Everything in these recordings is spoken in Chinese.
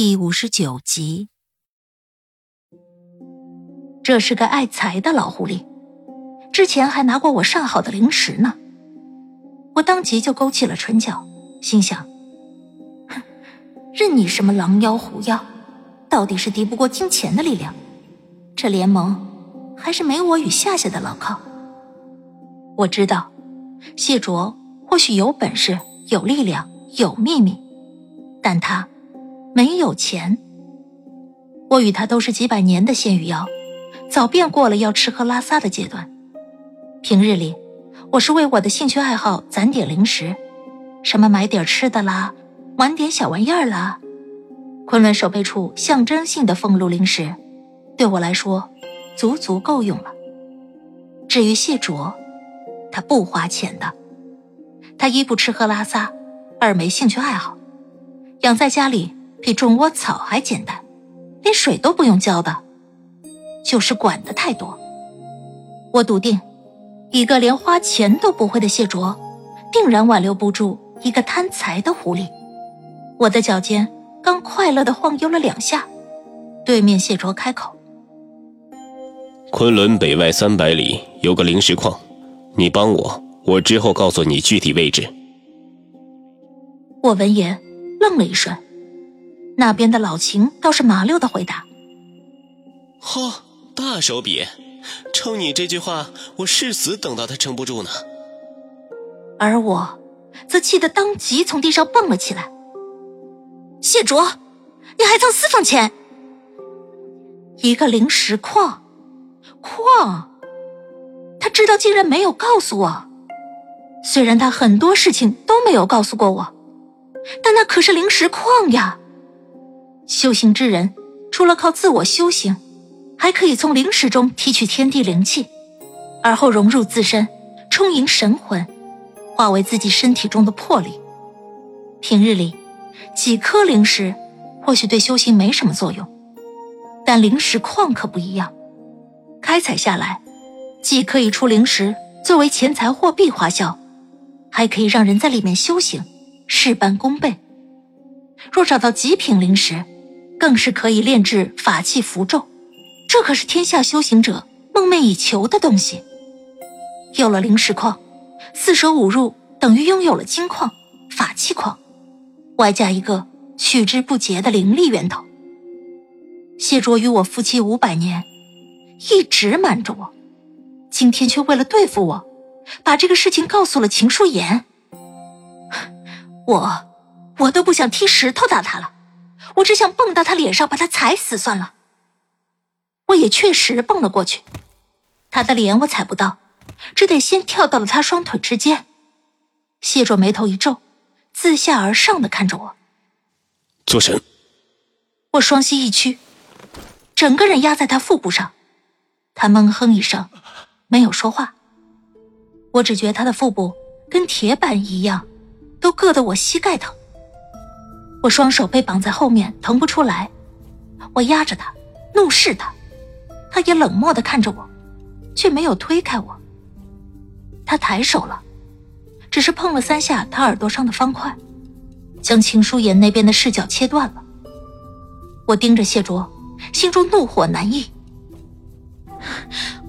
第五十九集。这是个爱财的老狐狸，之前还拿过我上好的零食呢。我当即就勾起了唇角，心想：哼，任你什么狼妖狐妖，到底是敌不过金钱的力量。这联盟还是没我与夏夏的牢靠。我知道，谢卓或许有本事、有力量、有秘密，但他没有钱。我与他都是几百年的仙与妖。早便过了要吃喝拉撒的阶段。平日里，我是为我的兴趣爱好攒点零食，什么买点吃的啦，玩点小玩意儿啦。昆仑守备处象征性的俸禄零食，对我来说，足足够用了。至于谢卓，他不花钱的，他一不吃喝拉撒，二没兴趣爱好，养在家里比种窝草还简单，连水都不用浇的。就是管的太多，我笃定，一个连花钱都不会的谢卓，定然挽留不住一个贪财的狐狸。我的脚尖刚快乐的晃悠了两下，对面谢卓开口：“昆仑北外三百里有个灵石矿，你帮我，我之后告诉你具体位置。”我闻言愣了一瞬，那边的老秦倒是麻溜的回答：“呵。”大手笔，冲你这句话，我誓死等到他撑不住呢。而我，则气得当即从地上蹦了起来。谢卓，你还藏私房钱？一个灵石矿，矿，他知道竟然没有告诉我。虽然他很多事情都没有告诉过我，但那可是灵石矿呀。修行之人，除了靠自我修行。还可以从灵石中提取天地灵气，而后融入自身，充盈神魂，化为自己身体中的魄力。平日里，几颗灵石或许对修行没什么作用，但灵石矿可不一样。开采下来，既可以出灵石作为钱财货币花销，还可以让人在里面修行，事半功倍。若找到极品灵石，更是可以炼制法器符咒。这可是天下修行者梦寐以求的东西。有了灵石矿，四舍五入等于拥有了金矿、法器矿，外加一个取之不竭的灵力源头。谢卓与我夫妻五百年，一直瞒着我，今天却为了对付我，把这个事情告诉了秦书言。我，我都不想踢石头打他了，我只想蹦到他脸上把他踩死算了。我也确实蹦了过去，他的脸我踩不到，只得先跳到了他双腿之间。谢卓眉头一皱，自下而上的看着我。做神。我双膝一屈，整个人压在他腹部上。他闷哼一声，没有说话。我只觉他的腹部跟铁板一样，都硌得我膝盖疼。我双手被绑在后面，腾不出来。我压着他，怒视他。他也冷漠的看着我，却没有推开我。他抬手了，只是碰了三下他耳朵上的方块，将秦书言那边的视角切断了。我盯着谢卓，心中怒火难抑。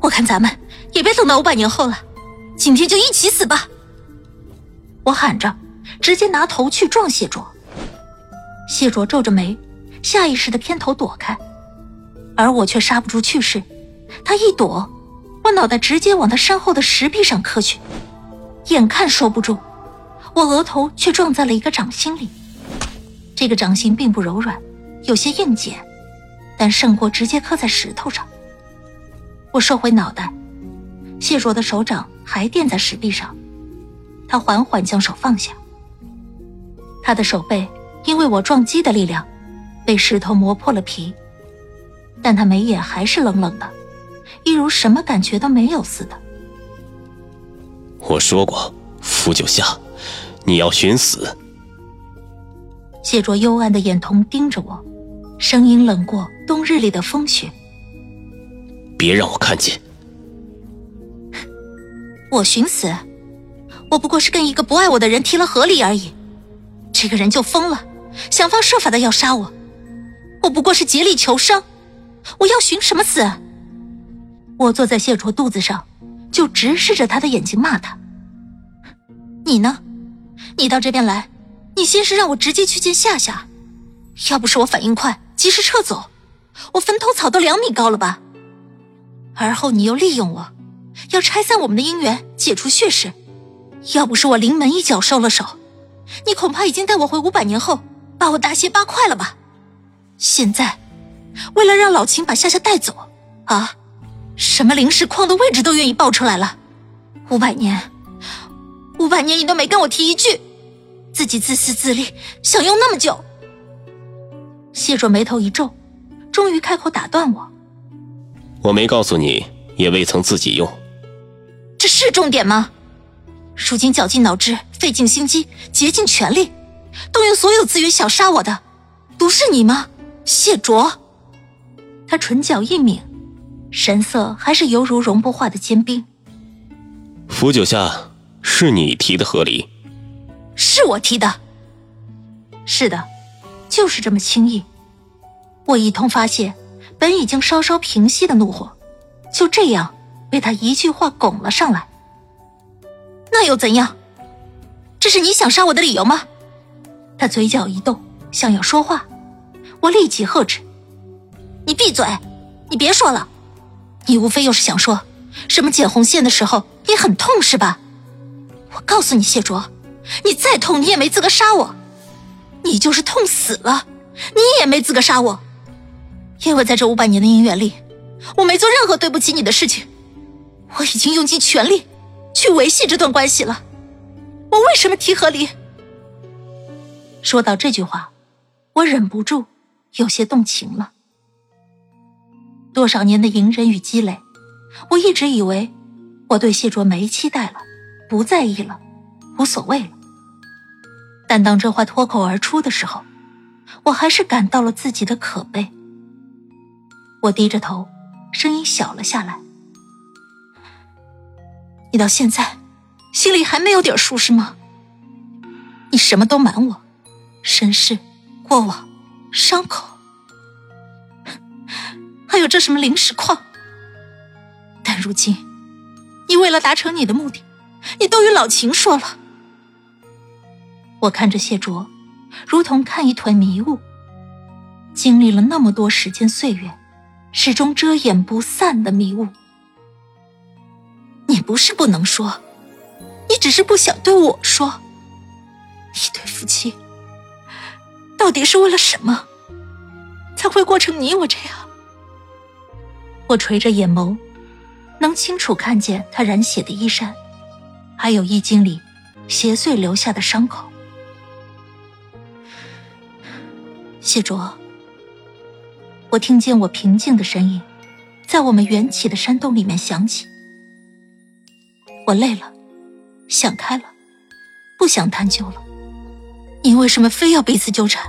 我看咱们也别等到五百年后了，今天就一起死吧！我喊着，直接拿头去撞谢卓。谢卓皱着眉，下意识的偏头躲开。而我却刹不住去势，他一躲，我脑袋直接往他身后的石壁上磕去，眼看收不住，我额头却撞在了一个掌心里。这个掌心并不柔软，有些硬结，但胜过直接磕在石头上。我收回脑袋，谢卓的手掌还垫在石壁上，他缓缓将手放下，他的手背因为我撞击的力量，被石头磨破了皮，但他眉眼还是冷冷的，一如什么感觉都没有似的。我说过，傅九夏，你要寻死。谢卓幽暗的眼瞳盯着我，声音冷过冬日里的风雪。别让我看见！我寻死？我不过是跟一个不爱我的人提了和离而已，这个人就疯了，想方设法的要杀我。我不过是竭力求生，我要寻什么死？我坐在谢卓肚子上，就直视着他的眼睛骂他。你呢？你到这边来。你先是让我直接去见夏夏，要不是我反应快，及时撤走，我坟头草都两米高了吧？而后你又利用我，要拆散我们的姻缘，解除血誓。要不是我临门一脚收了手，你恐怕已经带我回五百年后，把我大卸八块了吧？现在，为了让老秦把夏夏带走，啊，什么灵石矿的位置都愿意报出来了。五百年，五百年你都没跟我提一句。自己自私自利，想用那么久。谢卓眉头一皱，终于开口打断我：“我没告诉你，也未曾自己用。这是重点吗？如今绞尽脑汁，费尽心机，竭尽全力，动用所有资源想杀我的，不是你吗？谢卓。”他唇角一抿，神色还是犹如融不化的坚冰。扶九下，是你提的和离。是我提的，是的，就是这么轻易。我一通发泄，本已经稍稍平息的怒火，就这样被他一句话拱了上来。那又怎样？这是你想杀我的理由吗？他嘴角一动，想要说话，我立即喝止：“你闭嘴！你别说了，你无非又是想说什么剪红线的时候也很痛是吧？我告诉你，谢卓。”你再痛，你也没资格杀我。你就是痛死了，你也没资格杀我。因为在这五百年的姻缘里，我没做任何对不起你的事情。我已经用尽全力去维系这段关系了。我为什么提和离？说到这句话，我忍不住有些动情了。多少年的隐忍与积累，我一直以为我对谢卓没期待了，不在意了，无所谓了。但当这话脱口而出的时候，我还是感到了自己的可悲。我低着头，声音小了下来：“你到现在心里还没有点数是吗？你什么都瞒我，身世、过往、伤口，还有这什么灵石矿。但如今，你为了达成你的目的，你都与老秦说了。”我看着谢卓，如同看一团迷雾。经历了那么多时间岁月，始终遮掩不散的迷雾。你不是不能说，你只是不想对我说。一对夫妻，到底是为了什么，才会过成你我这样？我垂着眼眸，能清楚看见他染血的衣衫，还有衣襟里邪祟留下的伤口。谢卓，我听见我平静的声音，在我们缘起的山洞里面响起。我累了，想开了，不想探究了。你为什么非要彼此纠缠，